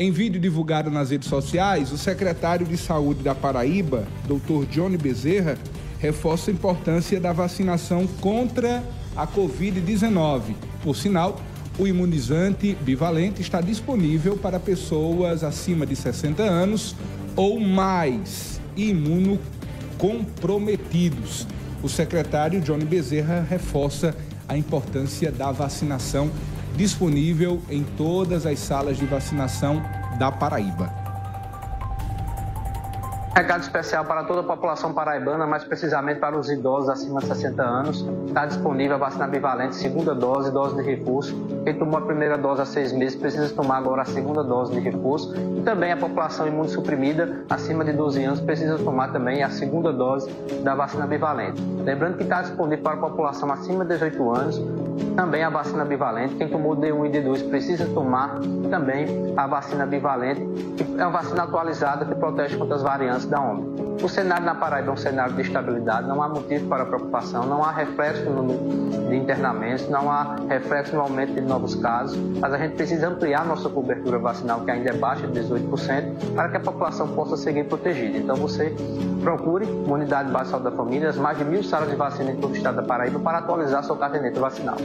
Em vídeo divulgado nas redes sociais, o secretário de Saúde da Paraíba, Dr. Johnny Bezerra, reforça a importância da vacinação contra a Covid-19. Por sinal, o imunizante bivalente está disponível para pessoas acima de 60 anos ou mais imunocomprometidos. O secretário Johnny Bezerra reforça a importância da vacinação disponível em todas as salas de vacinação da Paraíba. Recado especial para toda a população paraibana, mais precisamente para os idosos acima de 60 anos. Está disponível a vacina bivalente, segunda dose, dose de reforço. Quem tomou a primeira dose há seis meses precisa tomar agora a segunda dose de reforço. E também a população imunossuprimida acima de 12 anos precisa tomar também a segunda dose da vacina bivalente. Lembrando que está disponível para a população acima de 18 anos também a vacina bivalente. Quem tomou D1 e D2 precisa tomar também a vacina bivalente, que é uma vacina atualizada que protege contra as variantes da Ômicron. O cenário na Paraíba é um cenário de estabilidade, não há motivo para preocupação, não há reflexo no, de internamentos, não há reflexo no aumento de novos casos, mas a gente precisa ampliar nossa cobertura vacinal, que ainda é baixa, de 18%, para que a população possa seguir protegida. Então você procure uma unidade básica da família, as mais de mil salas de vacina em todo o estado da Paraíba, para atualizar sua caderneta vacinal.